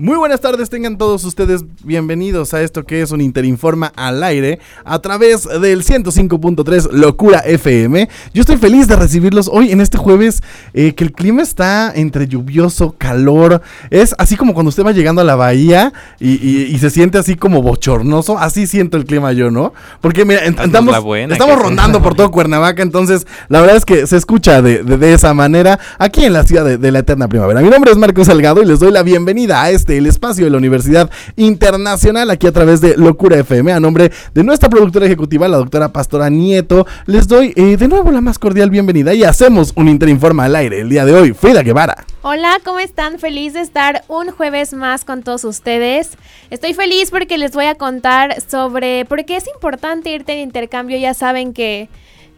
Muy buenas tardes, tengan todos ustedes bienvenidos a esto que es un Interinforma al aire a través del 105.3 Locura FM. Yo estoy feliz de recibirlos hoy en este jueves eh, que el clima está entre lluvioso, calor. Es así como cuando usted va llegando a la bahía y, se siente así como bochornoso. Así siento el clima yo, ¿no? Porque mira, estamos, estamos rondando por todo Cuernavaca, entonces la verdad es que se escucha de, esa manera aquí en la ciudad de, de la eterna primavera. Mi nombre es Marco Salgado y les doy la bienvenida a este el espacio de la Universidad Internacional, aquí a través de Locura FM. A nombre de nuestra productora ejecutiva, la doctora Pastora Nieto, les doy eh, de nuevo la más cordial bienvenida y hacemos un Interinforma al aire el día de hoy. Frida Guevara. Hola, ¿cómo están? Feliz de estar un jueves más con todos ustedes. Estoy feliz porque les voy a contar sobre por qué es importante irte de intercambio. Ya saben que,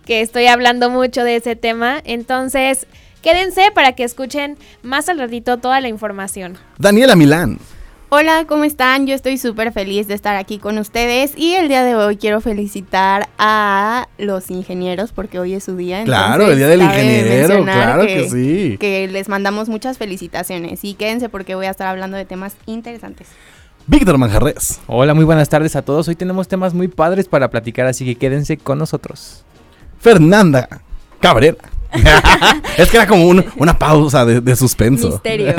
que estoy hablando mucho de ese tema. Entonces, Quédense para que escuchen más al ratito toda la información. Daniela Milán. Hola, ¿cómo están? Yo estoy súper feliz de estar aquí con ustedes y el día de hoy quiero felicitar a los ingenieros porque hoy es su día. Claro, el día del ingeniero, claro que, sí. Que les mandamos muchas felicitaciones y quédense porque voy a estar hablando de temas interesantes. Víctor Manjarres. Hola, muy buenas tardes a todos. Hoy tenemos temas muy padres para platicar, así que quédense con nosotros. Fernanda Cabrera. es que era como una pausa de, suspenso. Misterio.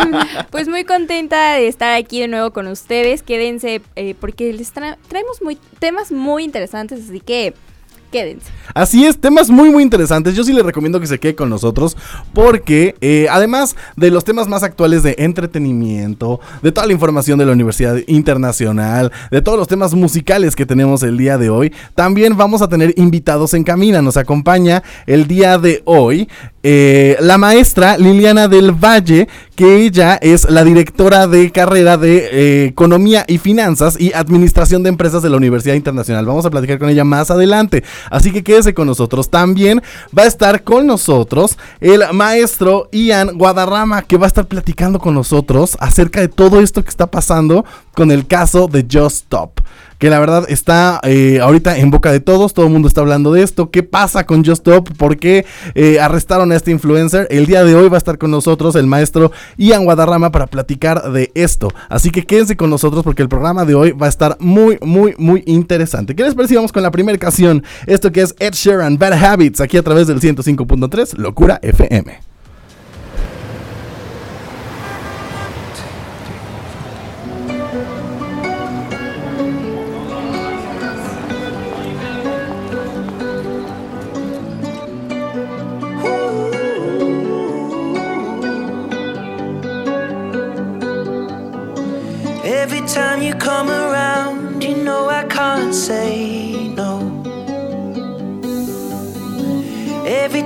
pues muy contenta de estar aquí de nuevo con ustedes. Quédense eh, porque les traemos muy, temas muy interesantes, así que quédense. Así es, temas muy muy interesantes. Yo sí les recomiendo que se quede con nosotros porque eh, además de los temas más actuales de entretenimiento, de toda la información de la Universidad Internacional, de todos los temas musicales que tenemos el día de hoy, también vamos a tener invitados en camina. Nos acompaña el día de hoy eh, la maestra Liliana del Valle, que ella es la directora de carrera de eh, Economía y Finanzas y Administración de Empresas de la Universidad Internacional. Vamos a platicar con ella más adelante. Así que quédese con nosotros. También va a estar con nosotros el maestro Ian Guadarrama, que va a estar platicando con nosotros acerca de todo esto que está pasando con el caso de Just Stop que la verdad está eh, ahorita en boca de todos, todo el mundo está hablando de esto, qué pasa con Just Stop, por qué eh, arrestaron a este influencer, el día de hoy va a estar con nosotros el maestro Ian Guadarrama para platicar de esto, así que quédense con nosotros porque el programa de hoy va a estar muy, muy, muy interesante. ¿Qué les parece? Vamos con la primera canción, esto que es Ed Sheeran, Bad Habits, aquí a través del 105.3, Locura FM.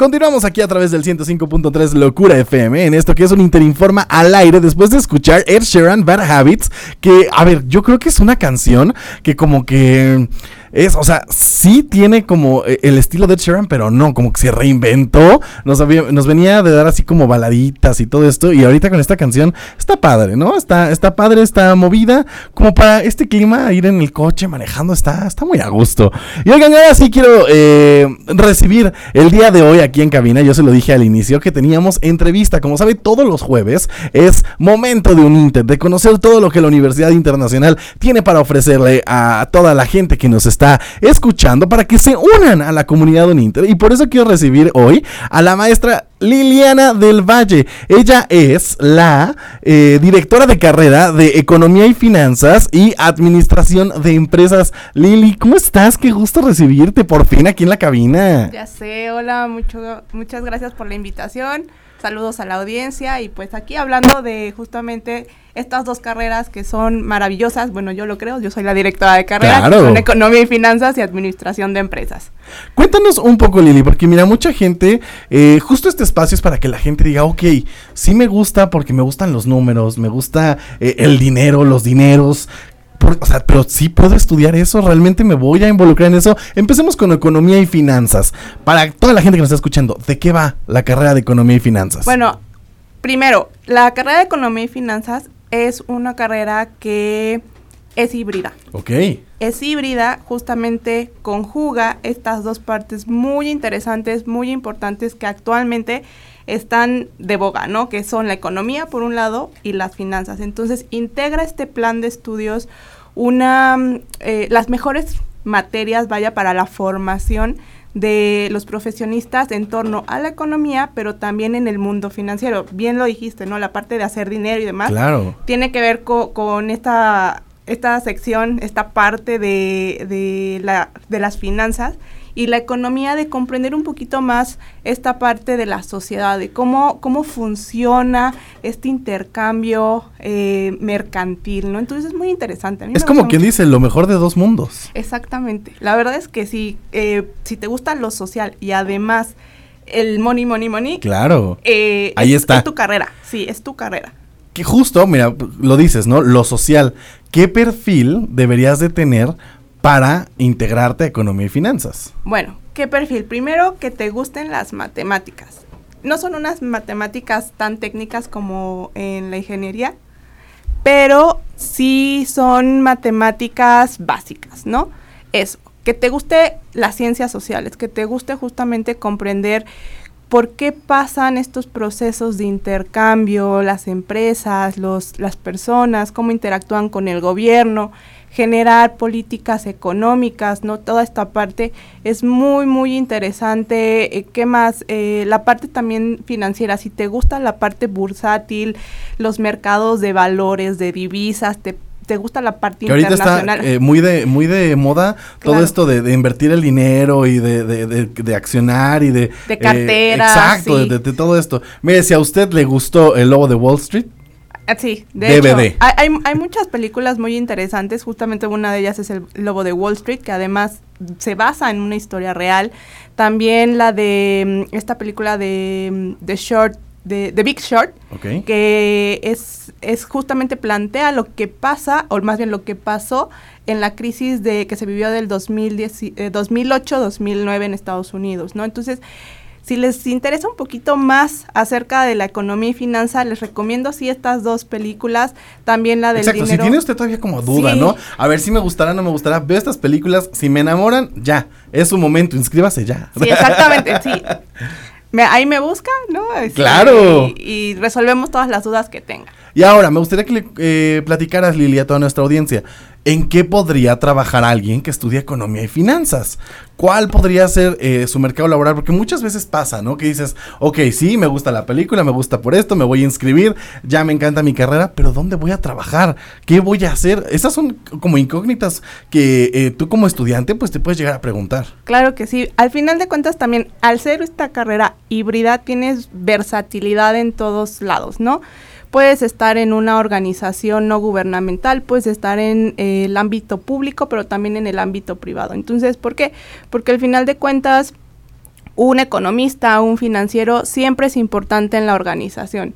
Continuamos aquí a través del 105.3 Locura FM en esto que es un Interinforma al aire después de escuchar Ed Sheeran Bad Habits, que a ver, yo creo que es una canción que como que es, o sea, sí tiene como eh, el estilo de Sheeran, pero no, como que se reinventó, nos, había- nos venía de dar así como baladitas y todo esto y ahorita con esta canción está padre, ¿no? Está, está padre, está movida, como para este clima, ir en el coche manejando, está, está muy a gusto. Y oigan, ahora sí quiero eh, recibir el día de hoy aquí en cabina, yo se lo dije al inicio, que teníamos entrevista, como sabe, todos los jueves es momento de un Inter, de conocer todo lo que la Universidad Internacional tiene para ofrecerle a toda la gente que nos está escuchando para que se unan a la comunidad de un Inter. Y por eso quiero recibir hoy a la maestra Liliana del Valle. Ella es la eh, directora de carrera de Economía y Finanzas y Administración de Empresas. Lili, ¿cómo estás? Qué gusto recibirte por fin aquí en la cabina. Ya sé, hola, mucho, muchas gracias por la invitación. Saludos a la audiencia y pues aquí hablando de justamente estas dos carreras que son maravillosas. Bueno, yo lo creo, yo soy la directora de carrera, Claro. que son Economía y Finanzas y Administración de Empresas. Cuéntanos un poco, Lili, porque mira, mucha gente, eh, justo este espacio es para que la gente diga, ok, sí me gusta porque me gustan los números, me gusta eh, el dinero, los dineros. Por- o sea, pero sí puedo estudiar eso, realmente me voy a involucrar en eso. Empecemos con economía y finanzas. Para toda la gente que nos está escuchando, ¿de qué va la carrera de economía y finanzas? Bueno, primero, la carrera de Economía y Finanzas es una carrera que es híbrida. Ok. es híbrida, justamente conjuga estas dos partes muy interesantes, muy importantes que actualmente están de boga, ¿no? Que son la economía por un lado y las finanzas. Entonces, integra este plan de estudios una mm, eh, las mejores materias, vaya, para la formación de los profesionistas en torno a la economía, pero también en el mundo financiero. Bien lo dijiste, ¿no? La parte de hacer dinero y demás Claro. tiene que ver co- con esta, esta sección, esta parte de, de, la, de las finanzas y la economía de comprender un poquito más esta parte de la sociedad, de cómo, cómo funciona este intercambio eh, mercantil, ¿no? Entonces es muy interesante. A mí Es como quien mucho. dice, lo mejor de dos mundos. Exactamente. La verdad es que si, eh, si te gusta lo social y además el money, money, money, Claro. eh, Ahí es- está. Es tu carrera, sí, es tu carrera. Que justo, mira, lo dices, ¿no? Lo social. ¿Qué perfil deberías de tener para integrarte a economía y finanzas? Bueno, ¿qué perfil? Primero, que te gusten las matemáticas. No son unas matemáticas tan técnicas como en la ingeniería, pero sí son matemáticas básicas, ¿no? Eso, que te guste las ciencias sociales, que te guste justamente comprender por qué pasan estos procesos de intercambio, las empresas, los, las personas, cómo interactúan con el gobierno, generar políticas económicas, ¿no? Toda esta parte es muy, muy interesante. Eh, ¿Qué más? Eh, la parte también financiera, si te gusta la parte bursátil, los mercados de valores, de divisas, te, te gusta la parte Que ahorita está internacional. eh, muy de muy de moda todo esto de, de invertir el dinero y de, de, de- accionar y de... De eh, carteras, exacto, sí. de, todo esto. Mire, si a usted le gustó El Lobo de Wall Street, Sí, de DVD. hecho, hay, hay, muchas películas muy interesantes, justamente una de ellas es El Lobo de Wall Street, que además se basa en una historia real. También la de mm, esta película de mm, The Short, de The Big Short, que es, es justamente plantea lo que pasa, o más bien lo que pasó en la crisis de que se vivió del 2010 eh, 2008-2009 en Estados Unidos, ¿no? Entonces, Si les interesa un poquito más acerca de la economía y finanza, les recomiendo sí estas dos películas, también la del Exacto, dinero. si tiene usted todavía como duda, Sí. ¿no? A ver si me gustará, no me gustará. Veo estas películas, si me enamoran, ya, es su momento, inscríbase ya. Sí, exactamente, sí. Me- ahí me busca, ¿no? Este, ¡Claro! Y, y resolvemos todas las dudas que tenga. Y ahora, me gustaría que le eh, platicaras, Lili, a toda nuestra audiencia, ¿en qué podría trabajar alguien que estudia economía y finanzas? ¿Cuál podría ser eh, su mercado laboral? Porque muchas veces pasa, ¿no? Que dices, ok, sí, me gusta la película, me gusta por esto, me voy a inscribir, ya me encanta mi carrera, pero ¿dónde voy a trabajar? ¿Qué voy a hacer? Esas son como incógnitas que eh, tú como estudiante pues te puedes llegar a preguntar. Claro que sí. Al final de cuentas también, al ser esta carrera híbrida, tienes versatilidad en todos lados, ¿no? Puedes estar en una organización no gubernamental, puedes estar en eh, el ámbito público, pero también en el ámbito privado. Entonces, ¿por qué? Porque al final de cuentas, un economista, un financiero, siempre es importante en la organización.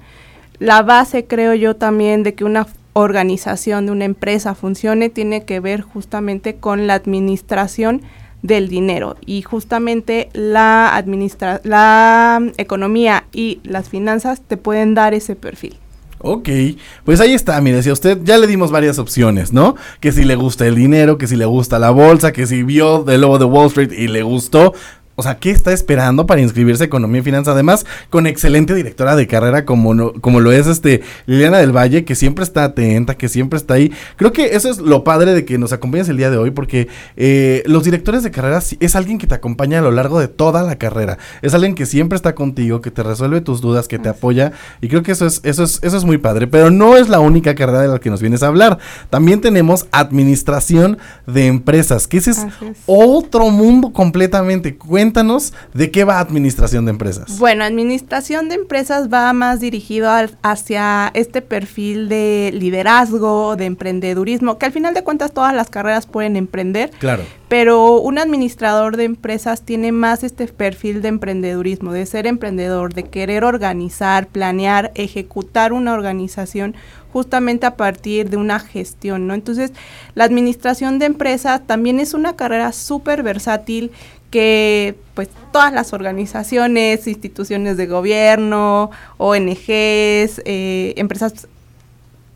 La base, creo yo, también de que una organización, de una empresa funcione, tiene que ver justamente con la administración del dinero y justamente la administra la economía y las finanzas te pueden dar ese perfil. Ok, pues ahí está, mire, si a usted ya le dimos varias opciones, ¿no? Que si le gusta el dinero, que si le gusta la bolsa, que si vio el lobo de Wall Street y le gustó. O sea, ¿qué está esperando para inscribirse a Economía y Finanzas? Además, con excelente directora de carrera como, no- como lo es este Liliana del Valle, que siempre está atenta, que siempre está ahí. Creo que eso es lo padre de que nos acompañes el día de hoy, porque eh, los directores de carrera es alguien que te acompaña a lo largo de toda la carrera. Es alguien que siempre está contigo, que te resuelve tus dudas, que te apoya. Y creo que eso es, eso es, eso es muy padre. Pero no es la única carrera de la que nos vienes a hablar. También tenemos administración de empresas, que ese es otro mundo completamente. Cuéntanos de qué va administración de empresas. Bueno, administración de empresas va más dirigido al- hacia este perfil de liderazgo, de emprendedurismo, que al final de cuentas todas las carreras pueden emprender, Claro. pero un administrador de empresas tiene más este perfil de emprendedurismo, de ser emprendedor, de querer organizar, planear, ejecutar una organización justamente a partir de una gestión, ¿no? Entonces, la administración de empresas también es una carrera súper versátil que pues todas las organizaciones, instituciones de gobierno, ONGs, eh, empresas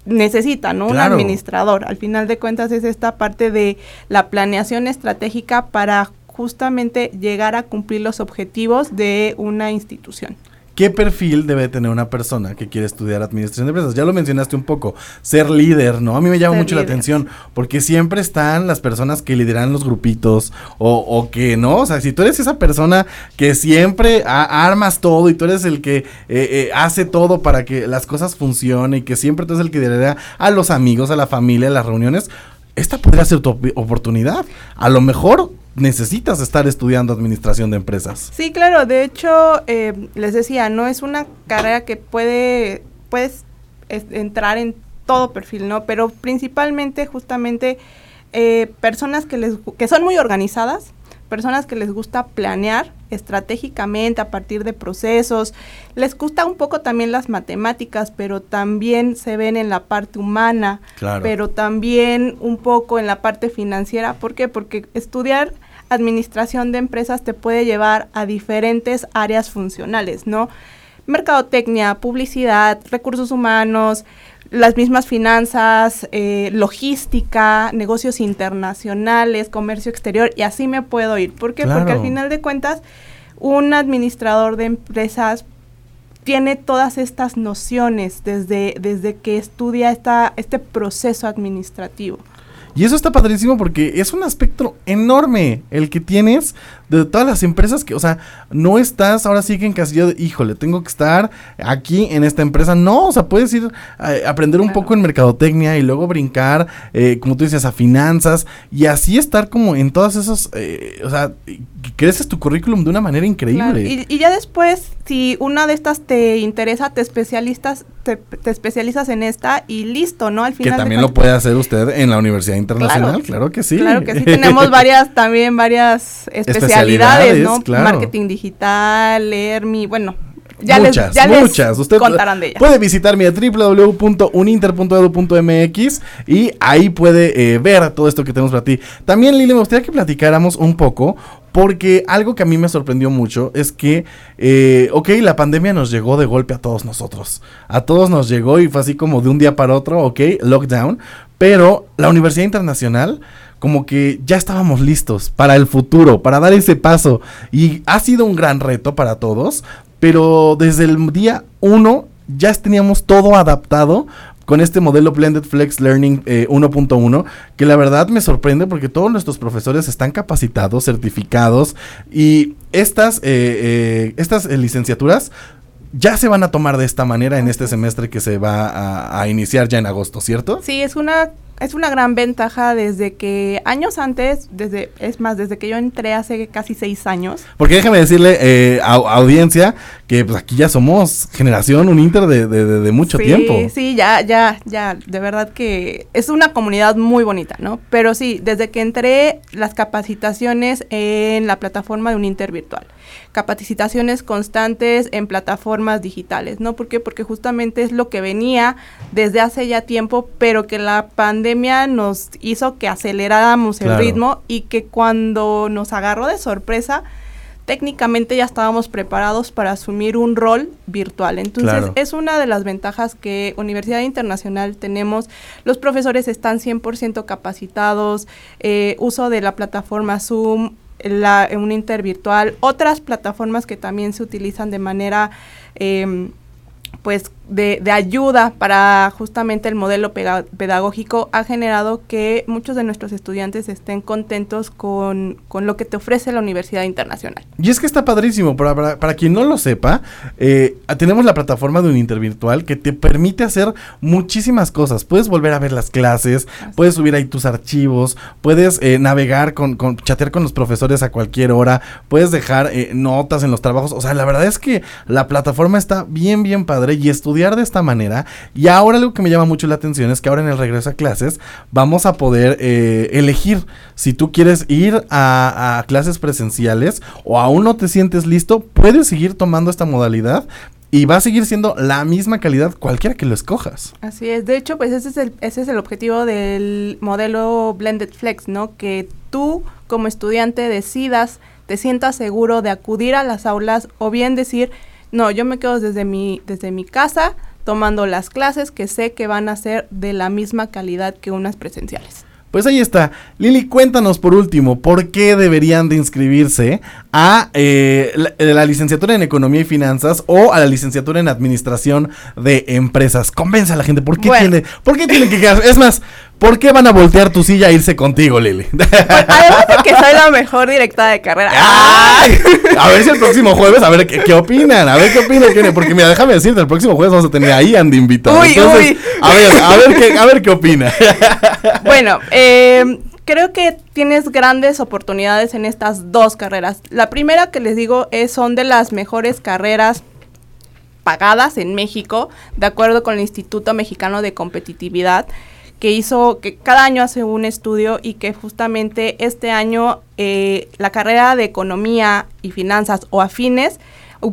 necesitan, ¿no? Claro. Un administrador. Al final de cuentas es esta parte de la planeación estratégica para justamente llegar a cumplir los objetivos de una institución. ¿Qué perfil debe tener una persona que quiere estudiar administración de empresas? Ya lo mencionaste un poco, ser líder, ¿no? A mí me llama Ser mucho la atención porque siempre están las personas que lideran los grupitos o, o que no, o sea, si tú eres esa persona que siempre a- armas todo y tú eres el que eh, eh, hace todo para que las cosas funcionen y que siempre tú eres el que lidera a los amigos, a la familia, a las reuniones, esta podría ser tu op- oportunidad. A lo mejor necesitas estar estudiando administración de empresas. Sí, claro. De hecho, eh, les decía, no es una carrera que puede, puedes es- entrar en todo perfil, ¿no? Pero principalmente, justamente, eh, personas que les que son muy organizadas, personas que les gusta planear estratégicamente a partir de procesos, les gusta un poco también las matemáticas, pero también se ven en la parte humana, Claro. pero también un poco en la parte financiera. ¿Por qué? Porque estudiar administración de empresas te puede llevar a diferentes áreas funcionales, ¿no? Mercadotecnia, publicidad, recursos humanos, las mismas finanzas, eh, logística, negocios internacionales, comercio exterior, y así me puedo ir. ¿Por qué? Porque al final de cuentas, un administrador de empresas tiene todas estas nociones desde, desde que estudia esta, este proceso administrativo. Y eso está padrísimo porque es un aspecto enorme el que tienes de todas las empresas que, o sea, no estás ahora sí que encasillado de, híjole, tengo que estar aquí en esta empresa. No, o sea, puedes ir a, a aprender un Claro. poco en mercadotecnia y luego brincar, eh, como tú dices, a finanzas y así estar como en todas esas, eh, o sea, creces tu currículum de una manera increíble. Claro, Y, y ya después, si una de estas te interesa, te especialistas, te, te especializas en esta y listo, ¿no? Al que final de también lo puede hacer usted en la Universidad Internacional, claro, que sí. Claro que sí, tenemos varias, también varias especialidades, Especialidades, ¿no? claro. Marketing digital, ERMI, bueno, Ya les- muchas, les muchas. Usted contarán de ellas. puede visitarme a www.uninter.edu.mx y ahí puede eh, ver todo esto que tenemos para ti. También, Lili, me gustaría que platicáramos un poco. Porque algo que a mí me sorprendió mucho es que, eh, ok, la pandemia nos llegó de golpe a todos nosotros. A todos nos llegó y fue así como de un día para otro, ok, lockdown. Pero la Universidad Internacional como que ya estábamos listos para el futuro, para dar ese paso. Y ha sido un gran reto para todos, pero desde el día uno ya teníamos todo adaptado con este modelo Blended Flex Learning eh, 1.1, que la verdad me sorprende porque todos nuestros profesores están capacitados, certificados, y estas, eh, eh, estas eh, licenciaturas ya se van a tomar de esta manera en este semestre que se va a, a iniciar ya en agosto, ¿cierto? Sí, es una es una gran ventaja desde que años antes, desde es más, desde que yo entré hace casi seis años. Porque déjame decirle, eh, a, audiencia, que pues aquí ya somos generación, un inter de, de- de- de mucho sí, tiempo. Sí, ya, ya, ya, de verdad que es una comunidad muy bonita, ¿no? Pero sí, desde que entré las capacitaciones en la plataforma de un Inter virtual, capacitaciones constantes en plataformas digitales, ¿no? ¿Por qué? Porque justamente es lo que venía desde hace ya tiempo, pero que la pandemia nos hizo que aceleráramos el ritmo y que cuando nos agarró de sorpresa, técnicamente ya estábamos preparados para asumir un rol virtual. Entonces, Claro. es una de las ventajas que Universidad Internacional tenemos. Los profesores están 100% capacitados, eh, uso de la plataforma Zoom, la, un intervirtual, otras plataformas que también se utilizan de manera... em, pues de, de ayuda para justamente el modelo pedagógico ha generado que muchos de nuestros estudiantes estén contentos con, con lo que te ofrece la Universidad Internacional. Y es que está padrísimo, para, para, para quien no lo sepa, eh, tenemos la plataforma de un intervirtual que te permite hacer muchísimas cosas. Puedes volver a ver las clases, puedes subir ahí tus archivos, puedes eh, navegar con, con, chatear con los profesores a cualquier hora, puedes dejar eh, notas en los trabajos. O sea, la verdad es que la plataforma está bien, bien padre y estudiar de esta manera. Y ahora algo que me llama mucho la atención es que ahora en el regreso a clases vamos a poder eh, elegir si tú quieres ir a, a clases presenciales o aún no te sientes listo, puedes seguir tomando esta modalidad y va a seguir siendo la misma calidad cualquiera que lo escojas. Así es, de hecho, pues ese es el, ese es el objetivo del modelo Blended Flex, ¿no? Que tú como estudiante decidas, te sientas seguro de acudir a las aulas o bien decir, no, yo me quedo desde mi, desde mi casa tomando las clases que sé que van a ser de la misma calidad que unas presenciales. Pues ahí está. Lili, cuéntanos por último, ¿por qué deberían de inscribirse a eh, la, la licenciatura en Economía y Finanzas o a la licenciatura en Administración de Empresas? Convence a la gente, ¿por qué, Bueno. tiene, ¿por qué tienen que quedar? Es más, ¿por qué van a voltear tu silla a irse contigo, Lili? Además de que soy la mejor directora de carrera. ¡Ay! A ver si el próximo jueves, a ver qué, qué opinan, a ver qué opinan, Kenia, porque mira, déjame decirte, el próximo jueves vamos a tener ahí Andy invitado. Uy, Entonces, uy. A ver, a ver qué, a ver qué opina. Bueno, eh, creo que tienes grandes oportunidades en estas dos carreras. La primera que les digo es son de las mejores carreras pagadas en México, de acuerdo con el Instituto Mexicano de Competitividad, que hizo, que cada año hace un estudio y que justamente este año eh, la carrera de Economía y Finanzas o afines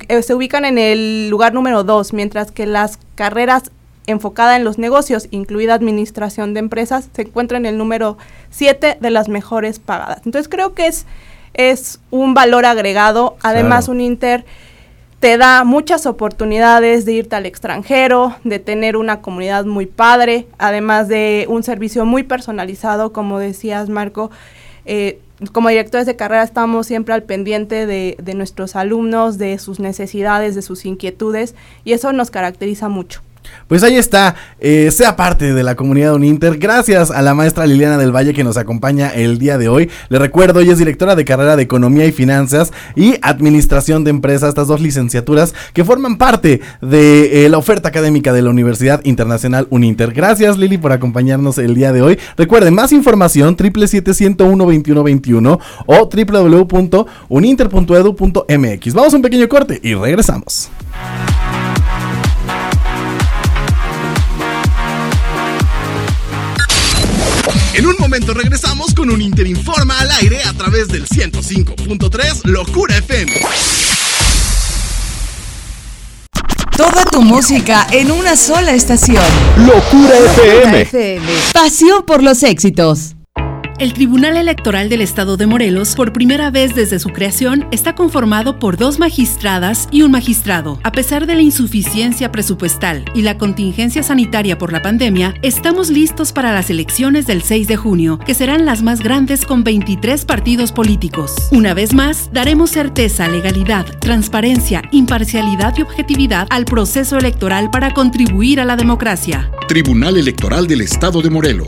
eh, se ubican en el lugar número dos, mientras que las carreras enfocada en los negocios, incluida administración de empresas, se encuentra en el número 7 de las mejores pagadas. Entonces creo que es, es un valor agregado. Además, Claro. un Inter te da muchas oportunidades de irte al extranjero, de tener una comunidad muy padre, además de un servicio muy personalizado, como decías, Marco. Eh, como directores de carrera estamos siempre al pendiente de, de nuestros alumnos, de sus necesidades, de sus inquietudes, y eso nos caracteriza mucho. Pues ahí está, eh, sea parte de la comunidad Uninter. Gracias a la maestra Liliana del Valle que nos acompaña el día de hoy. Le recuerdo, ella es directora de carrera de Economía y Finanzas y Administración de Empresas, estas dos licenciaturas que forman parte de eh, la oferta académica de la Universidad Internacional Uninter. Gracias Lili por acompañarnos el día de hoy. Recuerden, más información 777-101-2121 o www.uninter.edu.mx. Vamos a un pequeño corte y regresamos. En un momento regresamos con un Interinforma al aire a través del 105.3 Locura FM. tu música en una sola estación. Locura FM. FM. Pasión por los éxitos. El Tribunal Electoral del Estado de Morelos, por primera vez desde su creación, está conformado por dos magistradas y un magistrado. A pesar de la insuficiencia presupuestal y la contingencia sanitaria por la pandemia, estamos listos para las elecciones del 6 de junio, que serán las más grandes con 23 partidos políticos. Una vez más, daremos certeza, legalidad, transparencia, imparcialidad y objetividad al proceso electoral para contribuir a la democracia. Tribunal Electoral del Estado de Morelos.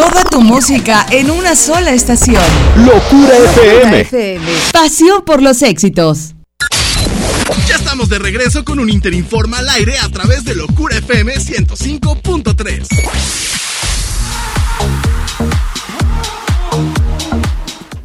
Toda tu música en una sola estación. Locura FM. FM. Pasión por los éxitos. Ya estamos de regreso con un Interinforma al aire a través de Locura FM 105.3.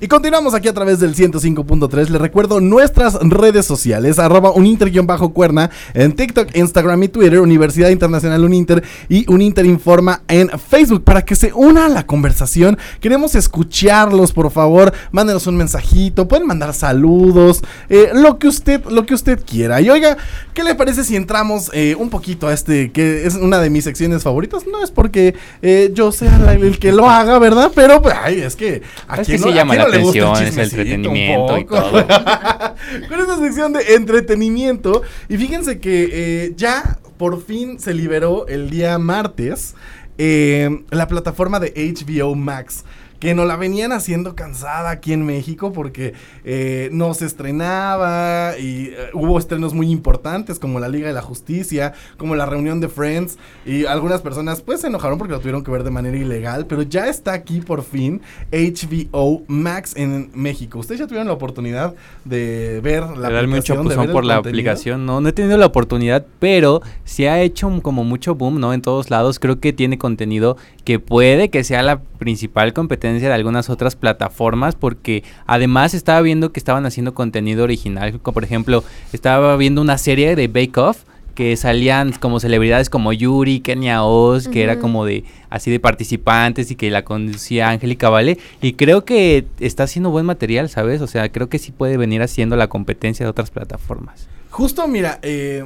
Y continuamos aquí a través del 105.3. Les recuerdo nuestras redes sociales, arroba uninter-cuerna en TikTok, Instagram y Twitter, Universidad Internacional Uninter y Uninter Informa en Facebook para que se una a la conversación. Queremos escucharlos, por favor. Mándenos un mensajito, pueden mandar saludos, eh, lo que usted, lo que usted quiera. Y oiga, ¿qué le parece si entramos eh, un poquito a este, que es una de mis secciones favoritas? No es porque eh, yo sea el que lo haga, ¿verdad? Pero, pues, ay, es que a Es quién que no- sí a llama quién la gusta el es el entretenimiento y todo. Con esta sección de entretenimiento. Y fíjense que eh, ya por fin se liberó el día martes eh, la plataforma de HBO Max. Que nos la venían haciendo cansada aquí en México porque eh, no se estrenaba y eh, hubo estrenos muy importantes como la Liga de la Justicia, como la reunión de Friends y algunas personas pues se enojaron porque lo tuvieron que ver de manera ilegal, pero ya está aquí por fin HBO Max en México. ¿Ustedes ya tuvieron la oportunidad de ver la un aplicación, de el por la contenido? aplicación. No, no he tenido la oportunidad, pero se ha hecho como mucho boom, ¿no? En todos lados. Creo que tiene contenido que puede que sea la principal competencia de algunas otras plataformas, porque además estaba viendo que estaban haciendo contenido original. Como por ejemplo, estaba viendo una serie de Bake Off que salían como celebridades como Yuri, Kenia Oz, que era como de así de participantes y que la conducía Angélica Vale y creo que está haciendo buen material, ¿sabes? O sea, creo que sí puede venir haciendo la competencia de otras plataformas. Justo, mira, eh,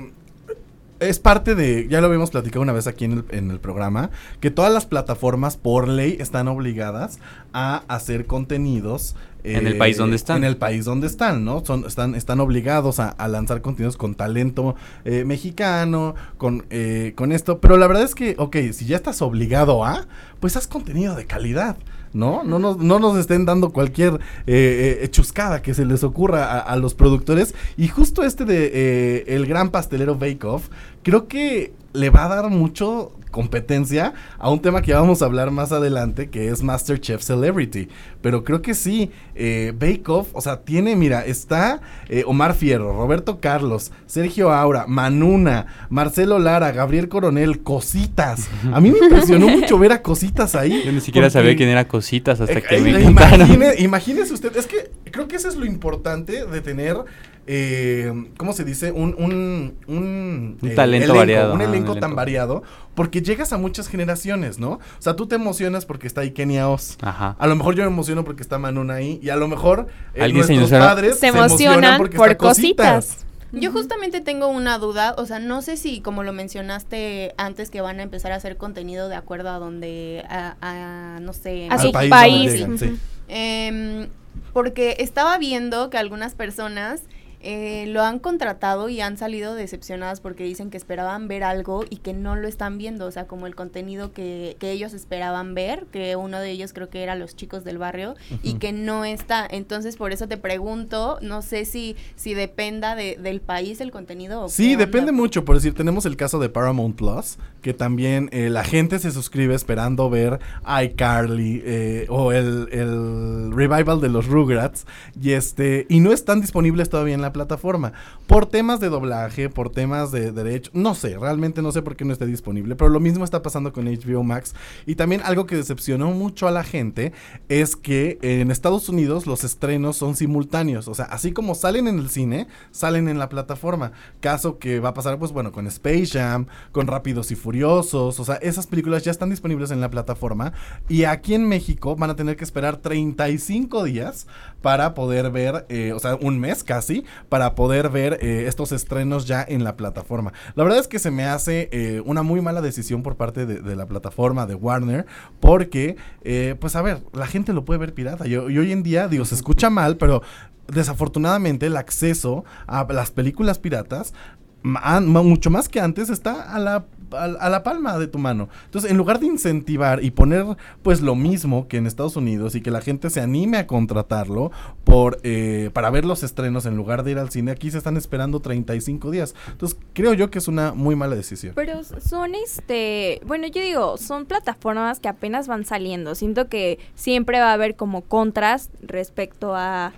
es parte de, ya lo habíamos platicado una vez aquí en el, en el programa, que todas las plataformas por ley están obligadas a hacer contenidos. eh, En el país donde están. En el país donde están, ¿no? Son, están, están obligados a, a lanzar contenidos con talento eh, mexicano, con, eh, con esto. Pero la verdad es que, ok, si ya estás obligado a, pues haz contenido de calidad. ¿No? No nos, no nos estén dando cualquier eh, eh, chuscada que se les ocurra a, los productores. Y justo este de eh, el gran pastelero Bake Off, creo que le va a dar mucho competencia a un tema que vamos a hablar más adelante, que es MasterChef Celebrity. Pero creo que sí, eh, Bake Off, o sea, tiene, mira, está eh, Omar Fierro, Roberto Carlos, Sergio Aura, Manuna, Marcelo Lara, Gabriel Coronel, Cositas. A mí me impresionó mucho ver a Cositas ahí. Yo ni siquiera porque- sabía quién era Cositas hasta eh, que eh, me imagine- imagínese usted, es que creo que eso es lo importante de tener, eh, ¿cómo se dice? Un, un, un, Un eh, talento elenco, variado, Un un elenco tan elenco. variado, porque llegas a muchas generaciones, ¿no? O sea, tú te emocionas porque está ahí Kenia Oz. Ajá. A lo mejor yo me emociono porque está Manuna ahí, y a lo mejor eh, Alguien se nuestros emociona- padres Se emocionan porque por está cositas. Yo justamente tengo una duda, o sea, no sé si como lo mencionaste antes que van a empezar a hacer contenido de acuerdo a donde, a, a, no sé, A su país país. donde llegan, sí. Ujú. Em, porque estaba viendo que algunas personas eh, lo han contratado y han salido decepcionadas porque dicen que esperaban ver algo y que no lo están viendo, o sea, como el contenido que, que ellos esperaban ver, que uno de ellos creo que era los chicos del barrio y que no está. Entonces, por eso te pregunto, no sé si, si dependa de- del país el contenido. o Sí, depende mucho. Por decir, tenemos el caso de Paramount Plus, que también eh, la gente se suscribe esperando ver iCarly eh, o el, el revival de los Rugrats. Y este y no están disponibles todavía en la la plataforma. Por temas de doblaje, por temas de derecho, no sé, realmente no sé por qué no esté disponible, pero lo mismo está pasando con HBO Max. Y también algo que decepcionó mucho a la gente es que en Estados Unidos los estrenos son simultáneos, o sea, así como salen en el cine, salen en la plataforma. Caso que va a pasar, pues bueno, con Space Jam, con Rápidos y Furiosos, o sea, esas películas ya están disponibles en la plataforma y aquí en México van a tener que esperar 35 días para poder ver, eh, o sea, un mes casi, para poder ver eh, estos estrenos ya en la plataforma. La verdad es que se me hace eh, una muy mala decisión por parte de, la plataforma de Warner, porque, pues a ver, la gente lo puede ver pirata. Y, y hoy en día, digo, se escucha mal, pero desafortunadamente el acceso a las películas piratas mucho más que antes está a la a, la palma de tu mano. Entonces, en lugar de incentivar y poner pues lo mismo que en Estados Unidos y que la gente se anime a contratarlo por eh, para ver los estrenos en lugar de ir al cine, aquí se están esperando 35 días. Entonces, creo yo que es una muy mala decisión. Pero son este, bueno, yo digo, son plataformas que apenas van saliendo. Siento que siempre va a haber como contras respecto a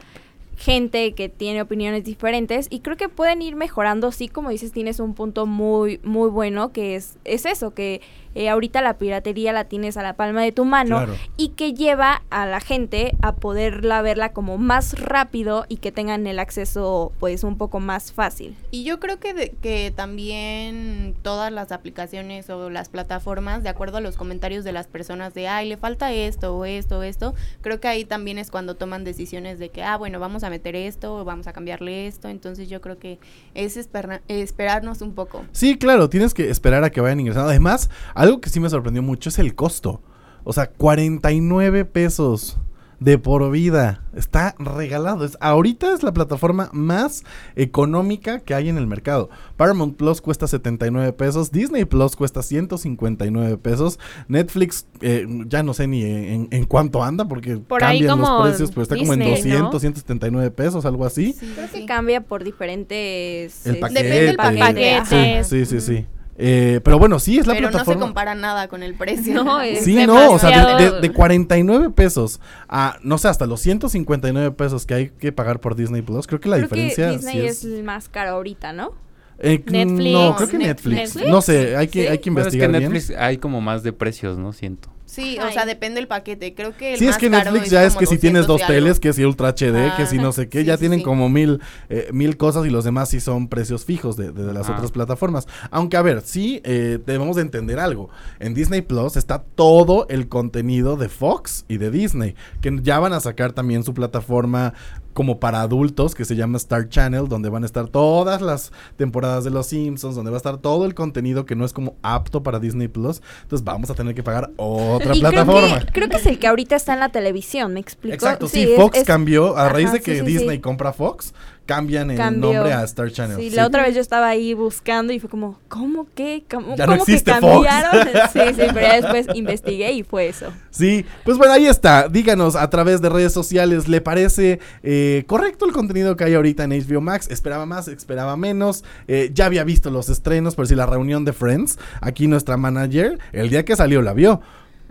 gente que tiene opiniones diferentes y creo que pueden ir mejorando, sí, como dices, tienes un punto muy muy bueno que es es eso que eh, ahorita la piratería la tienes a la palma de tu mano Claro. y que lleva a la gente a poderla verla como más rápido y que tengan el acceso pues un poco más fácil. Y yo creo que, de- que también todas las aplicaciones o las plataformas, de acuerdo a los comentarios de las personas de, ay, le falta esto o esto o esto, creo que ahí también es cuando toman decisiones de que, ah, bueno, vamos a meter esto o vamos a cambiarle esto. Entonces yo creo que es esperarnos un poco. Sí, claro, tienes que esperar a que vayan ingresando. Además, algo que sí me sorprendió mucho es el costo. O sea, 49 pesos de por vida. Está regalado. Es, ahorita es la plataforma más económica que hay en el mercado. Paramount Plus cuesta 79 pesos. Disney Plus cuesta 159 pesos. Netflix, eh, ya no sé ni en, en cuánto anda porque Por cambian los precios, pero está como en Disney, 200, ¿no? 179 pesos, algo así. Creo que cambia por diferentes El este, paquete. Depende del paquete. Paquete. Sí, sí, sí. sí. Eh, pero bueno, sí, es la Pero no se plataforma. compara nada con el precio. No, es Sí, no, o sea, de, demasiado. de- de 49 pesos a, no sé, hasta los 159 pesos que hay que pagar por Disney Plus, creo que la Creo diferencia que Disney sí es es... el más caro ahorita, ¿no? eh, Netflix. No, creo que Netflix. Netflix. No sé, hay que, ¿Sí? hay que Bueno, es que investigar en bien. Netflix hay como más de precios, ¿no? Siento. Sí, o sea, depende del paquete. Creo que el Sí, es más que caro Netflix ya es que si tienes 200 dos teles, que si Ultra HD, que si no sé qué, sí, ya sí, tienen sí. como mil, eh, mil cosas y los demás sí son precios fijos de, de- de las Ah. otras plataformas. Aunque, a ver, sí eh, debemos de entender algo. En Disney Plus está todo el contenido de Fox y de Disney, que ya van a sacar también su plataforma como para adultos, que se llama Star Channel, donde van a estar todas las temporadas de Los Simpsons, donde va a estar todo el contenido que no es como apto para Disney Plus. Entonces vamos a tener que pagar otra y creo plataforma. que, creo que es el que ahorita está en la televisión, ¿me explico? Exacto, sí, Fox es- cambió, a Ajá, raíz de que sí, Disney compra Fox, cambian el Cambió. nombre a Star Channel. Sí, sí. la otra vez yo estaba ahí buscando y fue como, ¿cómo que? ¿Cómo, Ya no que existe Fox. cambiaron? sí, sí, pero ya después investigué y fue eso. Sí, pues bueno, ahí está. Díganos a través de redes sociales, ¿le parece eh, correcto el contenido que hay ahorita en HBO Max? ¿Esperaba más? ¿Esperaba menos? Eh, ya había visto los estrenos, por si la reunión de Friends, aquí nuestra manager, el día que salió la vio.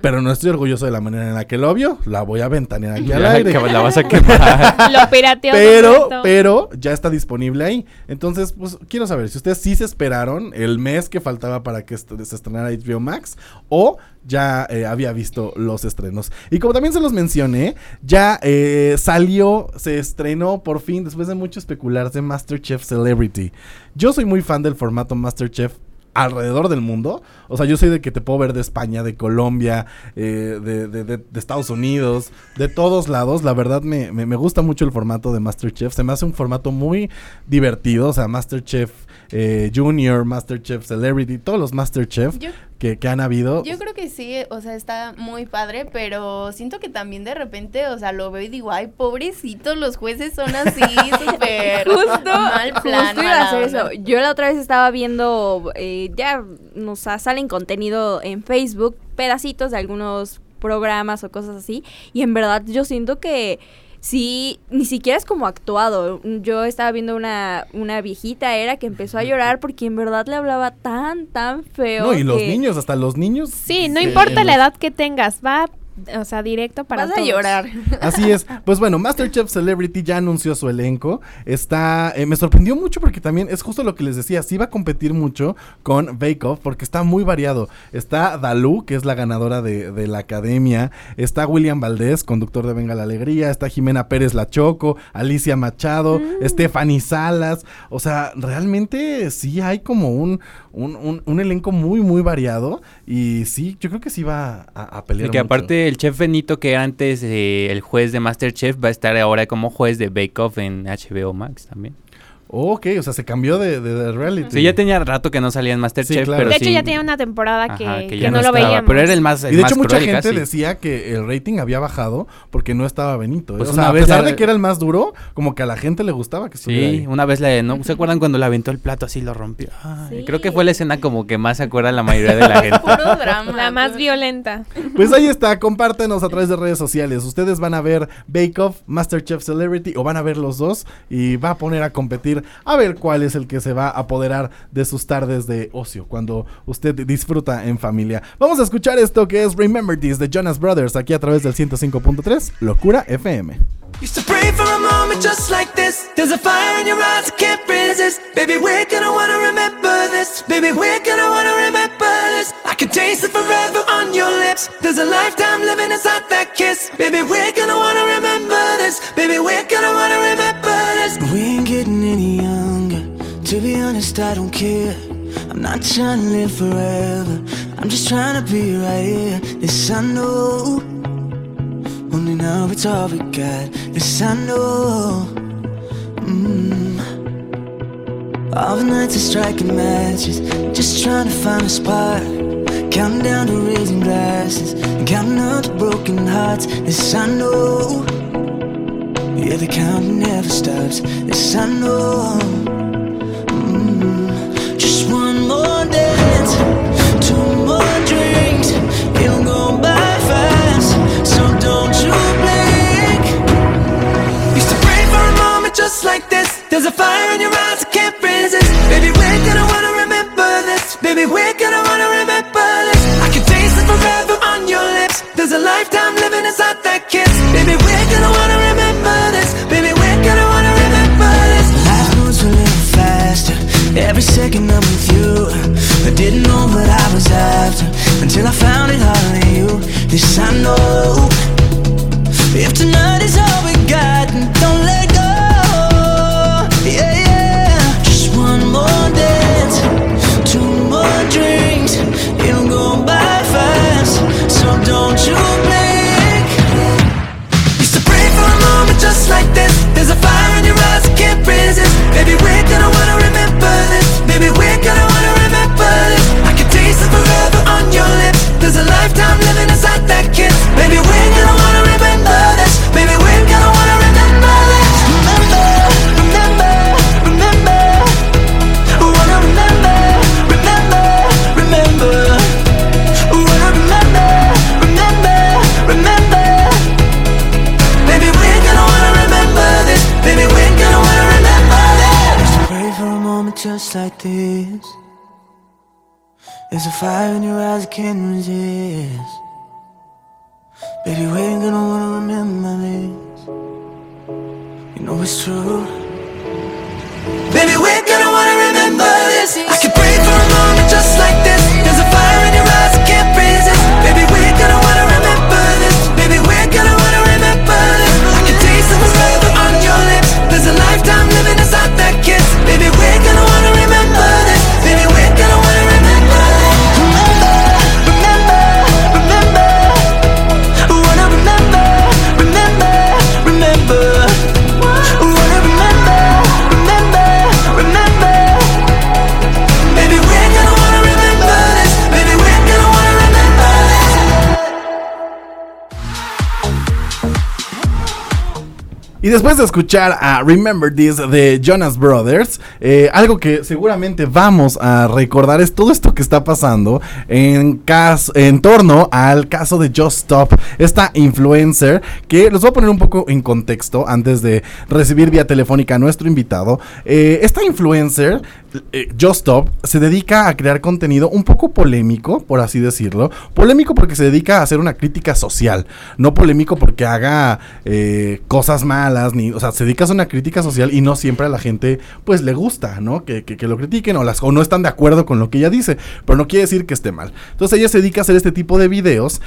Pero no estoy orgulloso de la manera en la que lo vio. La voy a ventanear aquí al Ya, aire. la vas a quemar. Lo pirateó. Pero, pero ya está disponible ahí. Entonces, pues quiero saber si ustedes sí se esperaron el mes que faltaba para que est- se estrenara HBO Max o ya eh, había visto los estrenos. Y como también se los mencioné, ya eh, salió, se estrenó por fin, después de mucho especularse, Masterchef Celebrity. Yo soy muy fan del formato Masterchef alrededor del mundo. O sea, yo soy de que te puedo ver de España, de Colombia, eh, de, de- de- de Estados Unidos, de todos lados. La verdad me, me- me gusta mucho el formato de Masterchef. Se me hace un formato muy divertido. O sea, Masterchef eh, Junior, Masterchef Celebrity, todos los Masterchef Yo- que, que han habido. Yo creo que sí, o sea, está muy padre, pero siento que también de repente, o sea, lo veo y digo, ay, pobrecitos, los jueces son así, súper Justo, mal plan. justo iba a hacer eso. Yo la otra vez estaba viendo, eh, ya nos salen contenido en Facebook, pedacitos de algunos programas o cosas así, y en verdad yo siento que sí, ni siquiera es como actuado. Yo estaba viendo una, una viejita era que empezó a llorar porque en verdad le hablaba tan, tan feo. no, y los niños, hasta los niños. Sí, no eh, importa la los- edad que tengas, va o sea, directo para Vas a todos. llorar. Así es. Pues bueno, Masterchef Celebrity ya anunció su elenco. Está, eh, me sorprendió mucho porque también es justo lo que les decía. Sí va a competir mucho con Bake Off porque está muy variado. Está Dalu, que es la ganadora de, de la academia. Está William Valdés, conductor de Venga la Alegría. Está Jimena Pérez La Choco, Alicia Machado, Stephanie Salas. O sea, realmente sí hay como un, un, un- un elenco muy, muy variado. Y sí, yo creo que sí va a, a pelear. Porque mucho. aparte el chef Benito, que antes eh, el juez de Masterchef, va a estar ahora como juez de Bake Off en HBO Max también. Ok, o sea, se cambió de, de, de reality. Sí, ya tenía rato que no salía en Masterchef, claro. pero De hecho, sí- ya tenía una temporada que, Ajá, que ya no, lo veíamos. Pero era el más el Y de más hecho mucha cruel gente casi. decía que el rating había bajado porque no estaba Benito. ¿eh? Pues o sea, a pesar la- de que era el más duro, como que a la gente le gustaba que estuviera Sí, ahí. una vez le, ¿no? ¿Se acuerdan cuando le aventó el plato así lo rompió? Ay, Sí. Creo que fue la escena como que más se acuerda la mayoría de la gente. Puro drama. La más violenta. Pues ahí está, compártenos a través de redes sociales. Ustedes van a ver Bake Off, Masterchef Celebrity o van a ver los dos y va a poner a competir a ver cuál es el que se va a apoderar de sus tardes de ocio cuando usted disfruta en familia. Vamos a escuchar esto que es Remember This de Jonas Brothers aquí a través del 105.3 Locura FM. Used to pray for a moment just like this. There's a fire in your eyes I can't resist. Baby, we're gonna wanna remember this. Baby, we're gonna wanna remember this. I can taste it forever on your lips. There's a lifetime living inside that kiss. Baby, we're gonna wanna remember this. Baby, we're gonna wanna remember this. We ain't getting any. To be honest, I don't care. I'm not trying to live forever. I'm just trying to be right here. This I know. Only now it's all we got. This I know. Mm. All the nights are striking matches, just trying to find a spot. Counting down to raising glasses, counting up to broken hearts. This I know. Yeah, the counting never stops. This I know. Like this. There's a fire in your eyes I can't resist. Baby, we're gonna wanna remember this. Baby, we're gonna wanna remember this. I can taste it forever on your lips. There's a lifetime living inside that kiss. Baby, we're gonna wanna remember this. Baby, we're gonna wanna remember this. Life moves a little faster. Every second I'm with you. I didn't know what I was after until I found it all in you. This I know. There's a fire in your eyes I can't resist. Baby, we ain't gonna wanna remember this. You know it's true. Y después de escuchar a Remember This de Jonas Brothers, eh, algo que seguramente vamos a recordar es todo esto que está pasando en, caso, en torno al caso de Just Stop, esta influencer que los voy a poner un poco en contexto antes de recibir vía telefónica a nuestro invitado. Eh, esta influencer eh, Just Stop se dedica a crear contenido un poco polémico, por así decirlo. Polémico porque se dedica a hacer una crítica social, no polémico porque haga eh, cosas malas, ni, o sea, se dedica a hacer una crítica social y no siempre a la gente, pues, le gusta, ¿no? Que, que- lo critiquen o, las, o no están de acuerdo con lo que ella dice, pero no quiere decir que esté mal. Entonces ella se dedica a hacer este tipo de videos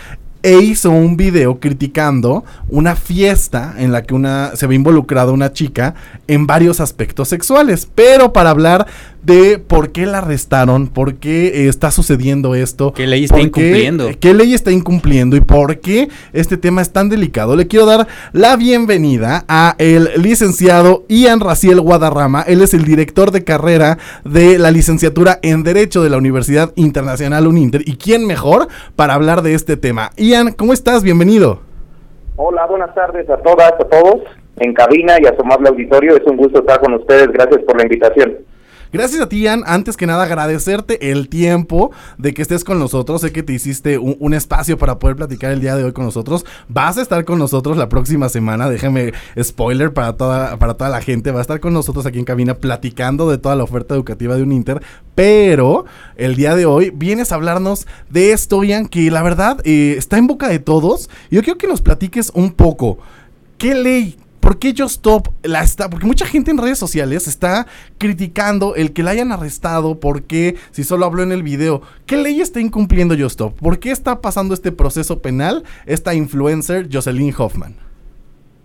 e hizo un video criticando una fiesta en la que una se ve involucrada una chica en varios aspectos sexuales, pero para hablar de por qué la arrestaron, por qué eh, está sucediendo esto, ¿Qué ley está qué- incumpliendo? qué ley está incumpliendo y por qué este tema es tan delicado. Le quiero dar la bienvenida a el licenciado Ian Raciel Guadarrama. Él es el director de carrera de la licenciatura en Derecho de la Universidad Internacional Uninter. ¿Y quién mejor para hablar de este tema? Ian, ¿cómo estás? Bienvenido. Hola, buenas tardes a todas, a todos, en cabina y a su amable auditorio. Es un gusto estar con ustedes. Gracias por la invitación. Gracias a ti, Ian. Antes que nada, agradecerte el tiempo de que estés con nosotros. Sé que te hiciste un, un espacio para poder platicar el día de hoy con nosotros. Vas a estar con nosotros la próxima semana. Déjame spoiler para toda, para toda la gente. Va a estar con nosotros aquí en cabina platicando de toda la oferta educativa de Uninter. Pero el día de hoy vienes a hablarnos de esto, Ian, que la verdad eh, está en boca de todos. Yo quiero que nos platiques un poco. ¿Qué ley? ¿Por qué Just Stop la está? Porque mucha gente en redes sociales está criticando el que la hayan arrestado. porque Si solo habló en el video. ¿Qué ley está incumpliendo Just Stop? ¿Por qué está pasando este proceso penal esta influencer Jocelyn Hoffman?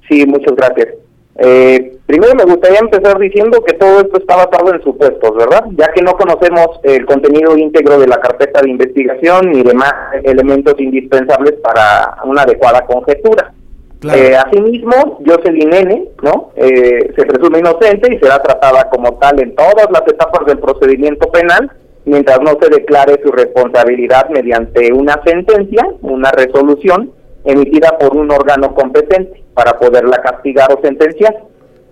Sí, muchas gracias. Eh, primero me gustaría empezar diciendo que todo esto está basado en supuestos, ¿verdad? Ya que no conocemos el contenido íntegro de la carpeta de investigación ni demás elementos indispensables para una adecuada conjetura. Eh, asimismo, Jocelyn N., ¿no? Eh, se presume inocente y será tratada como tal en todas las etapas del procedimiento penal, mientras no se declare su responsabilidad mediante una sentencia, una resolución emitida por un órgano competente para poderla castigar o sentenciar.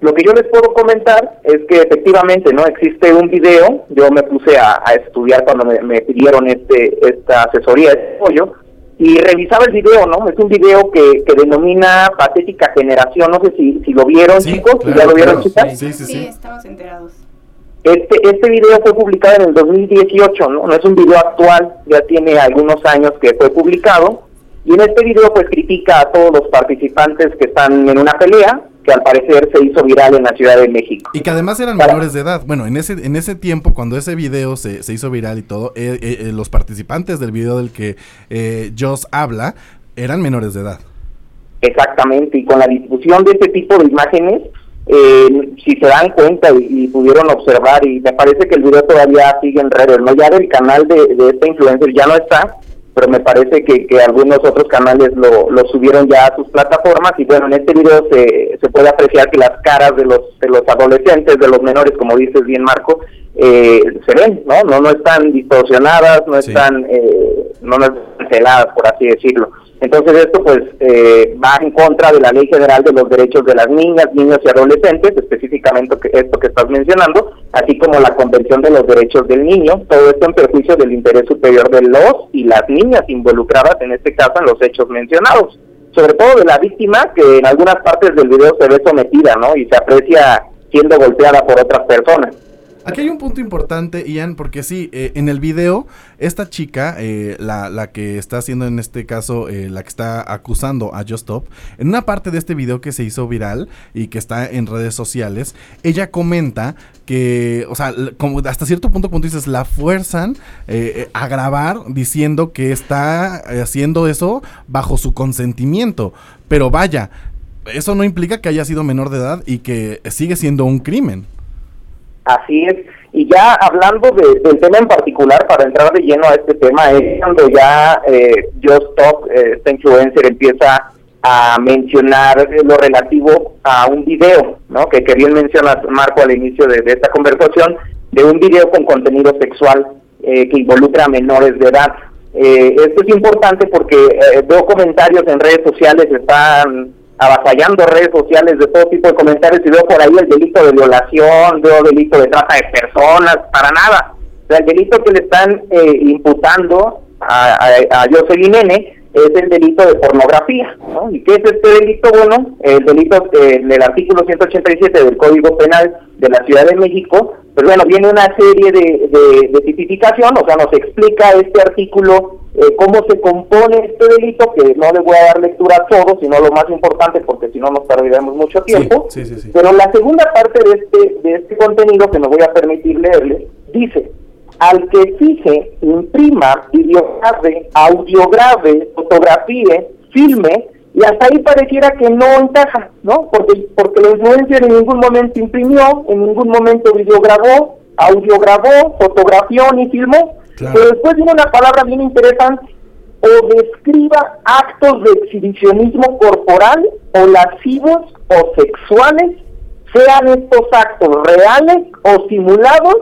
Lo que yo les puedo comentar es que efectivamente no existe un video. Yo me puse a, estudiar cuando me, me pidieron este esta asesoría, este apoyo, y revisaba el video, ¿no? Es un video que, que denomina Patética Generación. No sé si, si lo vieron, chicos, si ya lo vieron, chicas. Sí, sí, sí. estamos enterados. Este, este video fue publicado en el 2018, ¿no? No es un video actual, ya tiene algunos años que fue publicado. Y en este video pues critica a todos los participantes que están en una pelea, que al parecer se hizo viral en la Ciudad de México. Y que además eran menores de edad. Bueno, en ese, en ese tiempo, cuando ese video se, se hizo viral y todo, eh, eh, eh, los participantes del video del que eh, Joss habla eran menores de edad. Exactamente, y con la difusión de este tipo de imágenes, eh, si se dan cuenta y, y pudieron observar, y me parece que el video todavía sigue en redes, ¿no? Ya del canal de, de este influencer ya no está, pero me parece que, que algunos otros canales lo, lo subieron ya a sus plataformas y bueno, en este video se, se puede apreciar que las caras de los, de los adolescentes, de los menores, como dices bien Marco, eh, se ven, ¿no? No, no están distorsionadas, no están, eh, no, no están canceladas, por así decirlo. Entonces esto pues eh, va en contra de la Ley General de los Derechos de las Niñas, Niños y Adolescentes, específicamente esto que estás mencionando, así como la Convención de los Derechos del Niño, todo esto en perjuicio del interés superior de los y las niñas involucradas, en este caso en los hechos mencionados. Sobre todo de la víctima, que en algunas partes del video se ve sometida, ¿no? Y se aprecia siendo golpeada por otras personas. Aquí hay un punto importante, Ian, porque sí, eh, en el video, esta chica, eh, la, la que está haciendo en este caso, eh, la que está acusando a Just Stop, en una parte de este video que se hizo viral y que está en redes sociales, ella comenta que, o sea, como hasta cierto punto, como dices, la fuerzan eh, eh, a grabar diciendo que está haciendo eso bajo su consentimiento. Pero vaya, eso no implica que haya sido menor de edad y que sigue siendo un crimen. Así es. Y ya hablando de- del tema en particular, para entrar de lleno a este tema, es cuando ya eh, Just Talk, eh, esta influencer, empieza a mencionar lo relativo a un video, ¿no? Que, que bien mencionas, Marco, al inicio de, de esta conversación, de un video con contenido sexual eh, que involucra a menores de edad. Eh, esto es importante porque eh, veo comentarios en redes sociales, están avasallando redes sociales de todo tipo de comentarios y veo por ahí el delito de violación, veo delito de trata de personas, para nada. O sea, el delito que le están eh, imputando a, a, a Jocelyn N es el delito de pornografía, ¿no? ¿Y qué es este delito? Bueno, el delito eh, del artículo 187 del Código Penal de la Ciudad de México Pues bueno, viene una serie de, de, de tipificación, o sea, nos explica este artículo eh, cómo se compone este delito, que no le voy a dar lectura a todo, sino lo más importante, porque si no nos perderemos mucho tiempo. Sí, sí, sí. Pero la segunda parte de este, de este contenido que me voy a permitir leerle, dice, al que fije, imprima, videograbe, audiograve, fotografíe, filme, y hasta ahí pareciera que no encaja, ¿no? Porque, porque la influencer en ningún momento imprimió, en ningún momento videograbó, audiograbó, fotografió ni filmó. Pero después viene una palabra bien interesante, o describa actos de exhibicionismo corporal o lascivos o sexuales, sean estos actos reales o simulados,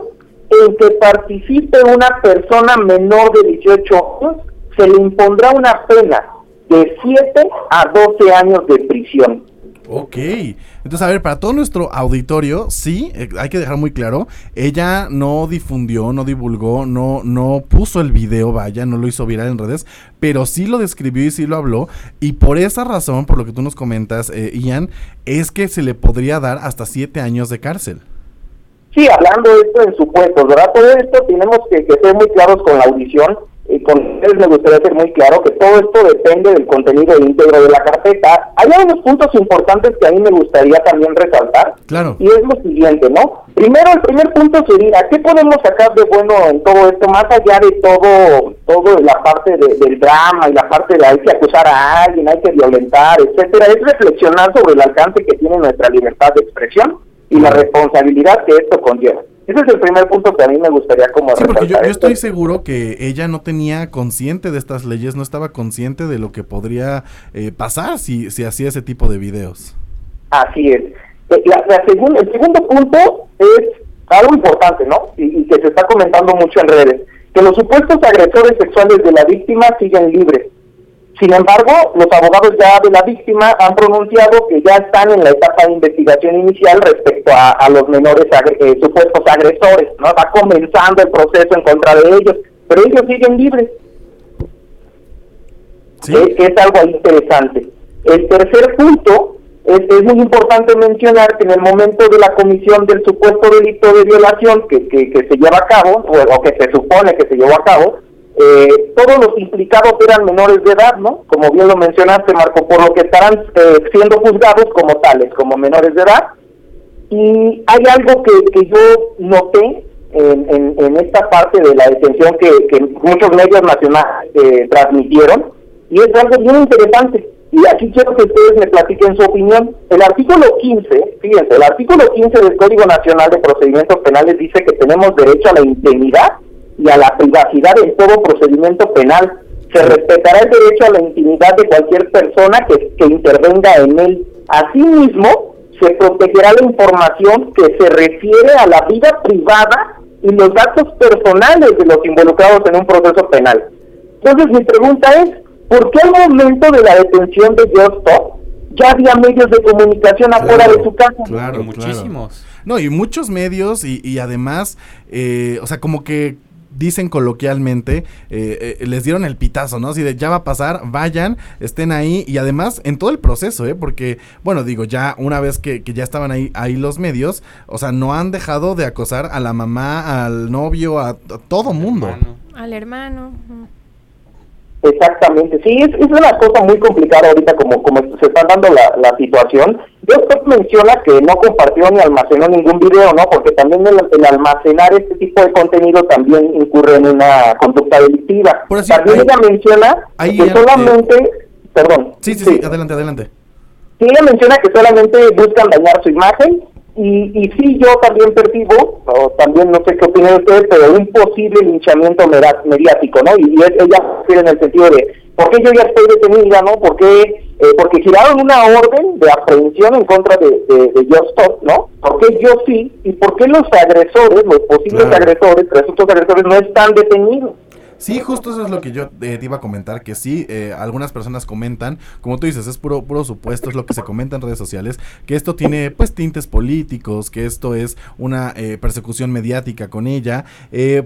en que participe una persona menor de 18 años, se le impondrá una pena de 7 a 12 años de prisión. Ok, entonces a ver, para todo nuestro auditorio, sí, eh, hay que dejar muy claro, ella no difundió, no divulgó, no, no puso el video, vaya, no lo hizo viral en redes, pero sí lo describió y sí lo habló, y por esa razón, por lo que tú nos comentas, eh, Ian, es que se le podría dar hasta siete años de cárcel. Sí, hablando de esto en supuestos, ¿verdad? Todo esto tenemos que, que ser muy claros con la audición. Y con ustedes me gustaría ser muy claro que todo esto depende del contenido íntegro de la carpeta. Hay unos puntos importantes que a mí me gustaría también resaltar. Claro. Y es lo siguiente, ¿no? Primero, el primer punto sería, ¿qué podemos sacar de bueno en todo esto? Más allá de todo, todo la parte de- del drama y la parte de hay que acusar a alguien, hay que violentar, etcétera, es reflexionar sobre el alcance que tiene nuestra libertad de expresión y la responsabilidad que esto conlleva. Ese es el primer punto que a mí me gustaría como Sí, porque yo, estoy seguro que ella no tenía consciente de estas leyes, no estaba consciente de lo que podría eh, pasar si, si hacía ese tipo de videos. Así es. Eh, La, la segun- el segundo punto es algo importante, ¿no? Y, y que se está comentando mucho en redes, que los supuestos agresores sexuales de la víctima siguen libres. Sin embargo, los abogados ya de la víctima han pronunciado que ya están en la etapa de investigación inicial respecto a, a los menores agre- eh, supuestos agresores, ¿no? Va comenzando el proceso en contra de ellos, pero ellos siguen libres. que, que es algo interesante. El tercer punto es, es muy importante mencionar que en el momento de la comisión del supuesto delito de violación que, que, que se lleva a cabo, o, o que se supone que se llevó a cabo, eh, todos los implicados eran menores de edad, ¿no? Como bien lo mencionaste, Marco, por lo que estarán eh, siendo juzgados como tales, como menores de edad. Y hay algo que, que yo noté en, en, esta parte de la detención que, que muchos medios nacionales eh, transmitieron, y es algo bien interesante. Y aquí quiero que ustedes me platiquen su opinión. El artículo 15, fíjense, el artículo 15 del Código Nacional de Procedimientos Penales dice que tenemos derecho a la intimidad y a la privacidad en todo procedimiento penal. Se respetará el derecho a la intimidad de cualquier persona que, que intervenga en él. Asimismo, se protegerá la información que se refiere a la vida privada y los datos personales de los involucrados en un proceso penal. Entonces mi pregunta es, ¿por qué al momento de la detención de Stop ya había medios de comunicación afuera de su casa? Claro, Muchísimos. claro. No, y muchos medios y, y además, eh, o sea, como que dicen coloquialmente, eh, eh, les dieron el pitazo, ¿no? Así de ya va a pasar, vayan, estén ahí y además en todo el proceso, ¿eh? Porque, bueno, digo, ya una vez que, que ya estaban ahí, ahí los medios, o sea, no han dejado de acosar a la mamá, al novio, a, a todo mundo. Al hermano. Exactamente, sí, es, es una cosa muy complicada ahorita como, como se está dando la, la situación. Yo usted menciona que no compartió ni almacenó ningún video, ¿no? Porque también el, el almacenar este tipo de contenido también incurre en una conducta delictiva. también ella menciona ahí que solamente, perdón, Sí, sí, sí, adelante, adelante. Sí, ella menciona que solamente buscan dañar su imagen y, y sí, yo también percibo, o también no sé qué opinan ustedes, pero un posible linchamiento mediático, ¿no? Y, y ella en el sentido de, ¿por qué yo ya estoy detenida, no? ¿Por qué? Eh, porque giraron una orden de aprehensión en contra de, de, de Stop, ¿no? ¿Por qué yo sí? ¿Y por qué los agresores, los posibles Claro. agresores, presuntos agresores, no están detenidos? Sí, justo eso es lo que yo eh, te iba a comentar, que sí, eh, algunas personas comentan, como tú dices, es puro, puro supuesto, es lo que se comenta en redes sociales, que esto tiene pues tintes políticos, que esto es una eh, persecución mediática con ella.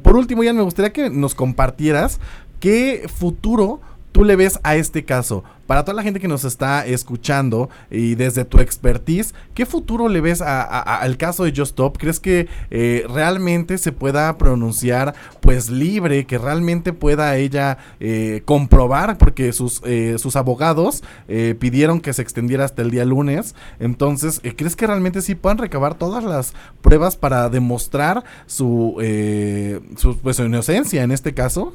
Por último, ya me gustaría que nos compartieras qué futuro tú le ves a este caso? Para toda la gente que nos está escuchando y desde tu expertise, ¿qué futuro le ves a- al caso de Just Stop? ¿Crees que eh, realmente se pueda pronunciar pues libre, que realmente pueda ella eh, comprobar, porque sus, eh, sus abogados eh, pidieron que se extendiera hasta el día lunes? Entonces, eh, ¿crees que realmente sí puedan recabar todas las pruebas para demostrar su, eh, su, pues, su inocencia en este caso?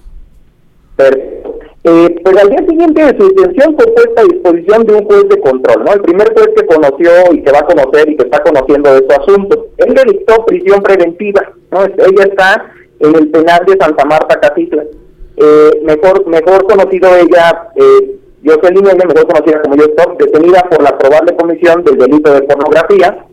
Eh, pues al día siguiente de su detención fue puesta a disposición de un juez de control, ¿no? El primer juez que conoció y que va a conocer y que está conociendo de su asunto. Él le dictó prisión preventiva, ¿no? Ella está en el penal de Santa Marta, Catitla. Eh, mejor, mejor conocido ella, eh, Jocelyn mejor conocida como Yo Stop, detenida por la probable comisión del delito de pornografía,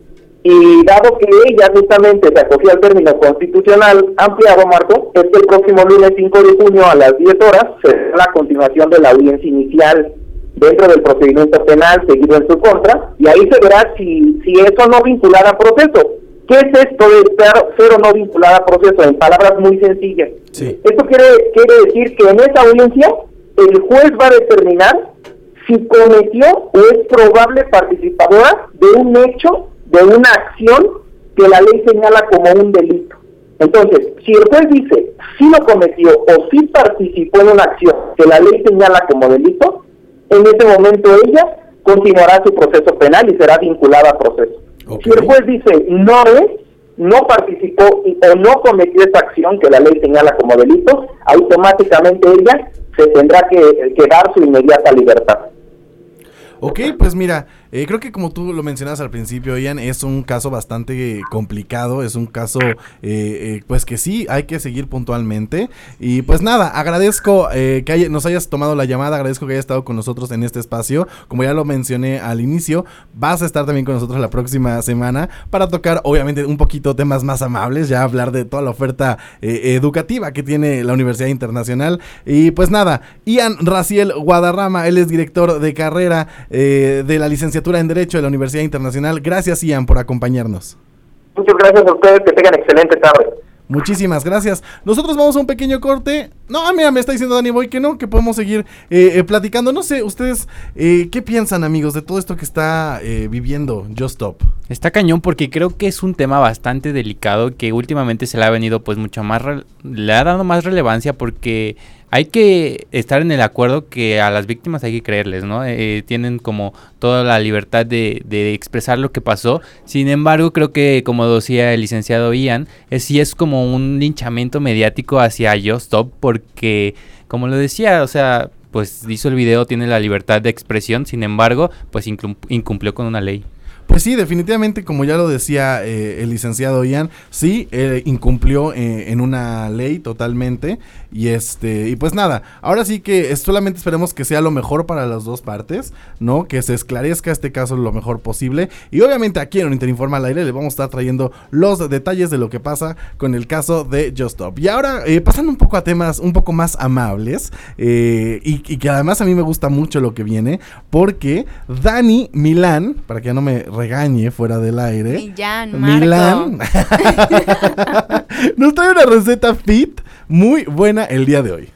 y dado que ella justamente se acogió al término constitucional ampliado, Marco, es que el próximo lunes 5 de junio a las 10 horas será la continuación de la audiencia inicial dentro del procedimiento penal seguido en su contra, y ahí se verá si, si es o no vinculada a proceso. ¿Qué es esto de ser, ser o no vinculada a proceso? En palabras muy sencillas. Esto quiere, quiere decir que en esa audiencia el juez va a determinar si cometió o es probable participadora de un hecho, de una acción que la ley señala como un delito. Entonces, si el juez dice si lo cometió o si participó en una acción que la ley señala como delito, en ese momento ella continuará su proceso penal y será vinculada a proceso. Si el juez dice no es, no participó y- o no cometió esa acción que la ley señala como delito, automáticamente ella se tendrá que, que dar su inmediata libertad. Ok, pues mira, eh, creo que como tú lo mencionas al principio, Ian, es un caso bastante eh, complicado, es un caso eh, pues que sí hay que seguir puntualmente. Y pues nada, agradezco que nos hayas tomado la llamada, agradezco que hayas estado con nosotros en este espacio. Como ya lo mencioné al inicio, vas a estar también con nosotros la próxima semana para tocar obviamente un poquito temas más amables, ya hablar de toda la oferta educativa que tiene la Universidad Internacional. Y pues nada, Ian Raciel Guadarrama, él es director de carrera de la licenciatura en Derecho de la Universidad Internacional. Gracias, Ian, por acompañarnos. Muchas gracias a ustedes, que tengan excelente tarde. Muchísimas gracias. Nosotros vamos a un pequeño corte. No, mira, me está diciendo Dani Boy que no, que podemos seguir eh, eh, platicando. No sé, ustedes, eh, ¿qué piensan, amigos, de todo esto que está eh, viviendo Just Stop? Está cañón porque creo que es un tema bastante delicado que últimamente se le ha venido pues mucho más, le ha dado más relevancia porque hay que estar en el acuerdo que a las víctimas hay que creerles, ¿no? Eh, tienen como toda la libertad de, de expresar lo que pasó. Sin embargo, creo que como decía el licenciado Ian, es, sí es como un linchamiento mediático hacia Just Stop porque, como lo decía, o sea, pues hizo el video, tiene la libertad de expresión, sin embargo, pues incum- incumplió con una ley. Pues sí, definitivamente, como ya lo decía eh, el licenciado Ian, sí, eh, incumplió eh, en una ley totalmente. Y este, y pues nada, ahora sí que solamente esperemos que sea lo mejor para las dos partes, ¿no? Que se esclarezca este caso lo mejor posible. Y obviamente aquí en Interinforma al aire le vamos a estar trayendo los detalles de lo que pasa con el caso de Just Stop. Y ahora, eh, pasando un poco a temas un poco más amables, y, y que además a mí me gusta mucho lo que viene, porque Dani Milán, para que no me regañe fuera del aire. Millán, Milán nos trae una receta fit muy buena el día de hoy.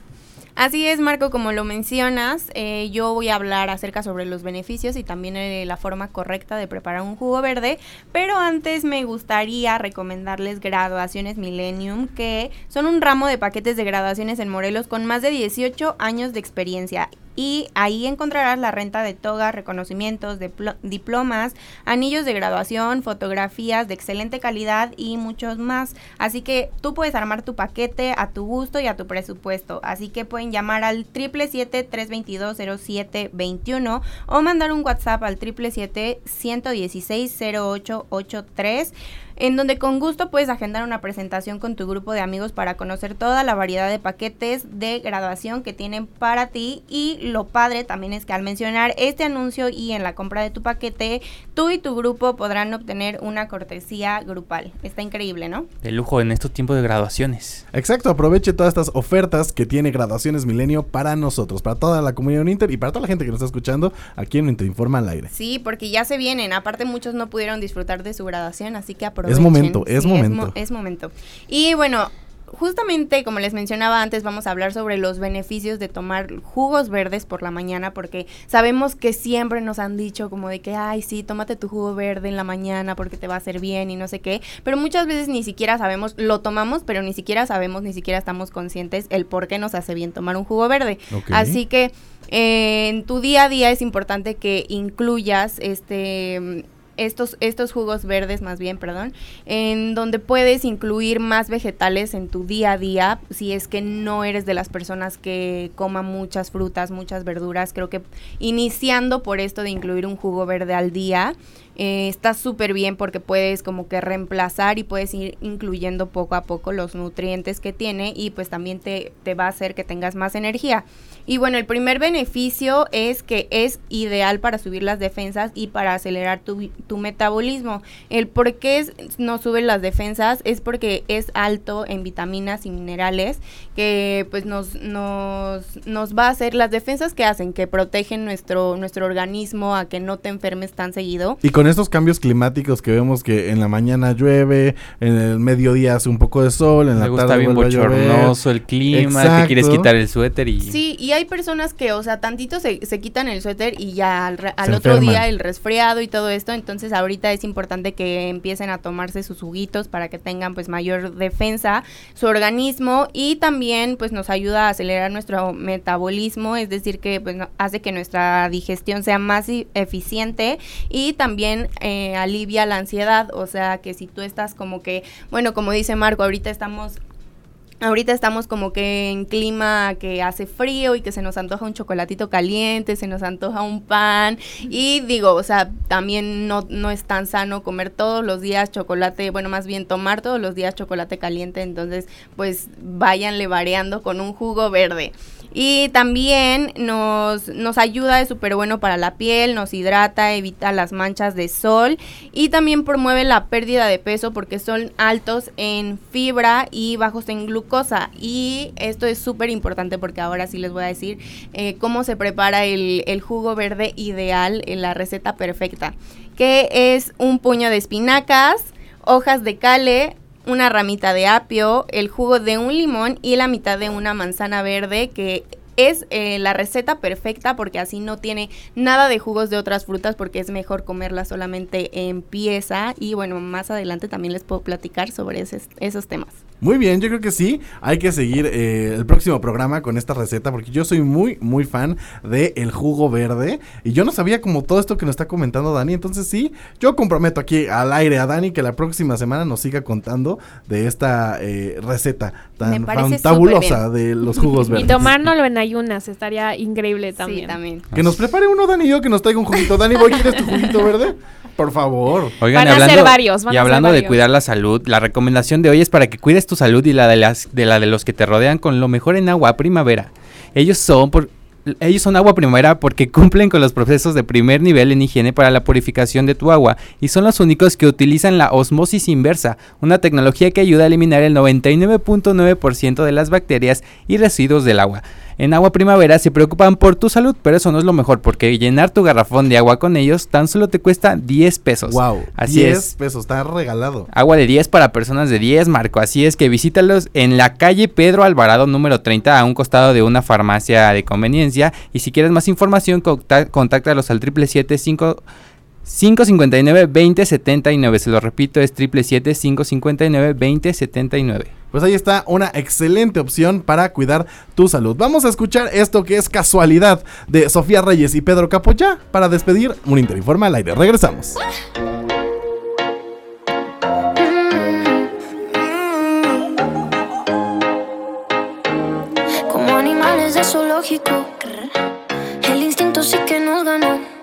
Así es, Marco, como lo mencionas, eh, yo voy a hablar acerca sobre los beneficios y también eh, la forma correcta de preparar un jugo verde, pero antes me gustaría recomendarles Graduaciones Millennium, que son un ramo de paquetes de graduaciones en Morelos con más de 18 años de experiencia. Y ahí encontrarás la renta de togas, reconocimientos, diplo- diplomas, anillos de graduación, fotografías de excelente calidad y muchos más. Así que tú puedes armar tu paquete a tu gusto y a tu presupuesto. Así que pueden llamar al 777-322-0721 o mandar un WhatsApp al 777-116-0883 en donde con gusto puedes agendar una presentación con tu grupo de amigos para conocer toda la variedad de paquetes de graduación que tienen para ti y lo padre también es que al mencionar este anuncio y en la compra de tu paquete, tú y tu grupo podrán obtener una cortesía grupal. Está increíble, ¿no? De lujo en estos tiempos de graduaciones. Exacto, aproveche todas estas ofertas que tiene Graduaciones Milenio para nosotros, para toda la comunidad Inter y para toda la gente que nos está escuchando aquí en Interinforma al aire. Sí, porque ya se vienen. Aparte muchos no pudieron disfrutar de su graduación, así que aprovechen. Es momento, es Sí, momento. mo- es momento. Y bueno, justamente como les mencionaba antes, vamos a hablar sobre los beneficios de tomar jugos verdes por la mañana, porque sabemos que siempre nos han dicho como de que, ay, sí, tómate tu jugo verde en la mañana porque te va a hacer bien y no sé qué, pero muchas veces ni siquiera sabemos, lo tomamos, pero ni siquiera sabemos, ni siquiera estamos conscientes el por qué nos hace bien tomar un jugo verde. Así que eh, en tu día a día es importante que incluyas este estos, estos jugos verdes más bien, perdón, en donde puedes incluir más vegetales en tu día a día, si es que no eres de las personas que coman muchas frutas, muchas verduras, creo que iniciando por esto de incluir un jugo verde al día, eh, está súper bien porque puedes como que reemplazar y puedes ir incluyendo poco a poco los nutrientes que tiene y pues también te, te va a hacer que tengas más energía. Y bueno, el primer beneficio es que es ideal para subir las defensas y para acelerar tu, tu metabolismo. El por qué es- no suben las defensas es porque es alto en vitaminas y minerales que pues nos, nos, nos va a hacer las defensas que hacen, que protegen nuestro, nuestro organismo a que no te enfermes tan seguido. Estos cambios climáticos que vemos que en la mañana llueve, en el mediodía hace un poco de sol, en la Luego tarde está bien bochornoso el clima, te quieres quitar el suéter y... Sí, y hay personas que, o sea, tantito se, se quitan el suéter y ya al, re- al otro enferman. día el resfriado y todo esto. Entonces, ahorita es importante que empiecen a tomarse sus juguitos para que tengan, pues, mayor defensa su organismo y también, pues, nos ayuda a acelerar nuestro metabolismo, es decir, que, pues, no- hace que nuestra digestión sea más eficiente y también eh, alivia la ansiedad. O sea, que si tú estás como que, bueno, como dice Marco, ahorita estamos Ahorita estamos como que en clima que hace frío y que se nos antoja un chocolatito caliente, se nos antoja un pan y digo, o sea, también no, no es tan sano comer todos los días chocolate, bueno, más bien tomar todos los días chocolate caliente, entonces pues váyanle variando con un jugo verde. Y también nos, nos ayuda, es súper bueno para la piel, nos hidrata, evita las manchas de sol y también promueve la pérdida de peso porque son altos en fibra y bajos en glucosa. Y esto es súper importante porque ahora sí les voy a decir eh, cómo se prepara el, el jugo verde ideal, en la receta perfecta, que es un puño de espinacas, hojas de cale, una ramita de apio, el jugo de un limón y la mitad de una manzana verde que es eh, la receta perfecta porque así no tiene nada de jugos de otras frutas porque es mejor comerla solamente en pieza y bueno, más adelante también les puedo platicar sobre ese- esos temas. Muy bien, yo creo que sí. Hay que seguir eh, el próximo programa con esta receta porque yo soy muy, muy fan del el jugo verde. Y yo no sabía como todo esto que nos está comentando Dani. Entonces sí, yo comprometo aquí al aire a Dani que la próxima semana nos siga contando de esta eh, receta tan fantabulosa de los jugos Y verdes. tomárnoslo en ayunas estaría increíble también. también. Que nos prepare uno Dani y yo que nos traiga un juguito. Dani, ¿voy quieres tu juguito verde? Por favor. Oigan, Van a hablando, ser varios, van y a ser hablando de cuidar la salud, la recomendación de hoy es para que cuides tu salud y la de las de la de los que te rodean con lo mejor en agua primavera. Ellos son por ellos son agua primavera porque cumplen con los procesos de primer nivel en higiene para la purificación de tu agua y son los únicos que utilizan la osmosis inversa, una tecnología que ayuda a eliminar el 99.9% de las bacterias y residuos del agua. En Agua Primavera se preocupan por tu salud, pero eso no es lo mejor porque llenar tu garrafón de agua con ellos tan solo te cuesta 10 pesos. Wow. Así 10 es. pesos, está regalado. Agua de 10 para personas de 10, Marco. Así es que visítalos en la calle Pedro Alvarado número 30 a un costado de una farmacia de conveniencia. Y si quieres más información, contáctalos al 777 559 2079. Se lo repito, es 777 559 2079. Pues ahí está una excelente opción para cuidar tu salud. Vamos a escuchar esto que es casualidad de Sofía Reyes y Pedro Capoya para despedir un Interinforma al aire. Regresamos. Como animales de zoológico, el instinto sí que nos ganó.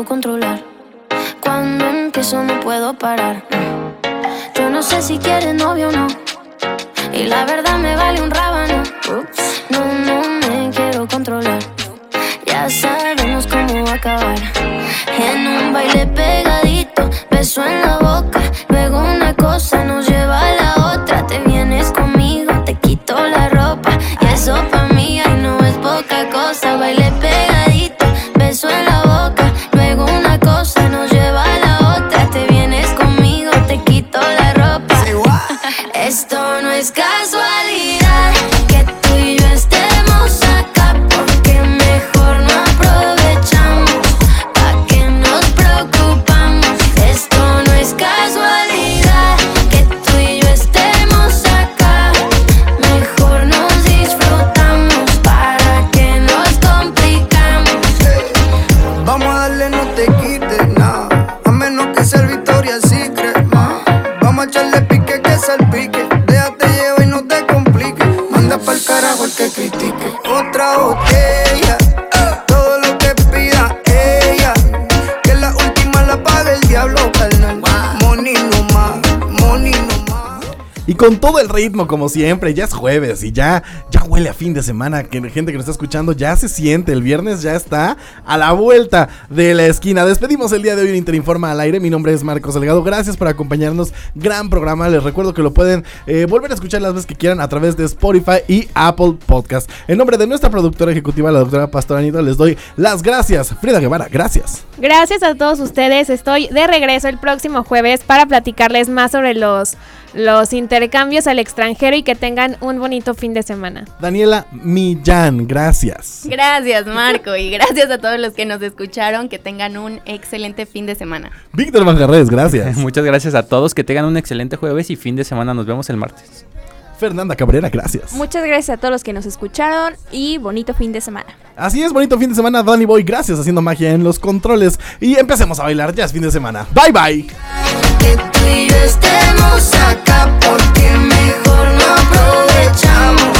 Quiero controlar. Cuando empiezo no puedo parar. Yo no sé si quieres novio o no. Y la verdad me vale un rábano. No, no me quiero controlar. Ya sabemos cómo va a acabar. En un baile pegadito, beso en la guys why con todo el ritmo como siempre. Ya es jueves y ya, huele a fin de semana. Que gente que nos está escuchando ya se siente. El viernes ya está a la vuelta de la esquina. Despedimos el día de hoy en Interinforma al aire. Mi nombre es Marcos Delgado. Gracias por acompañarnos. Gran programa. Les recuerdo que lo pueden eh, volver a escuchar las veces que quieran a través de Spotify y Apple Podcast. En nombre de nuestra productora ejecutiva, la doctora Pastora Anita, les doy las gracias. Frida Guevara, gracias. Gracias a todos ustedes. Estoy de regreso el próximo jueves para platicarles más sobre los, los intercambios al extranjero y que tengan un bonito fin de semana. Daniela Millán, gracias. Gracias, Marco, y gracias a todos los que nos escucharon. Que tengan un excelente fin de semana. Víctor Manjarres, gracias. Muchas gracias a todos. Que tengan un excelente jueves y fin de semana. Nos vemos el martes. Fernanda Cabrera, gracias. Muchas gracias a todos los que nos escucharon y bonito fin de semana. Así es, bonito fin de semana, Danny Boy. Gracias haciendo magia en los controles. Y empecemos a bailar, ya es fin de semana. Bye bye. Que tú y yo estemos acá porque mejor no aprovechamos.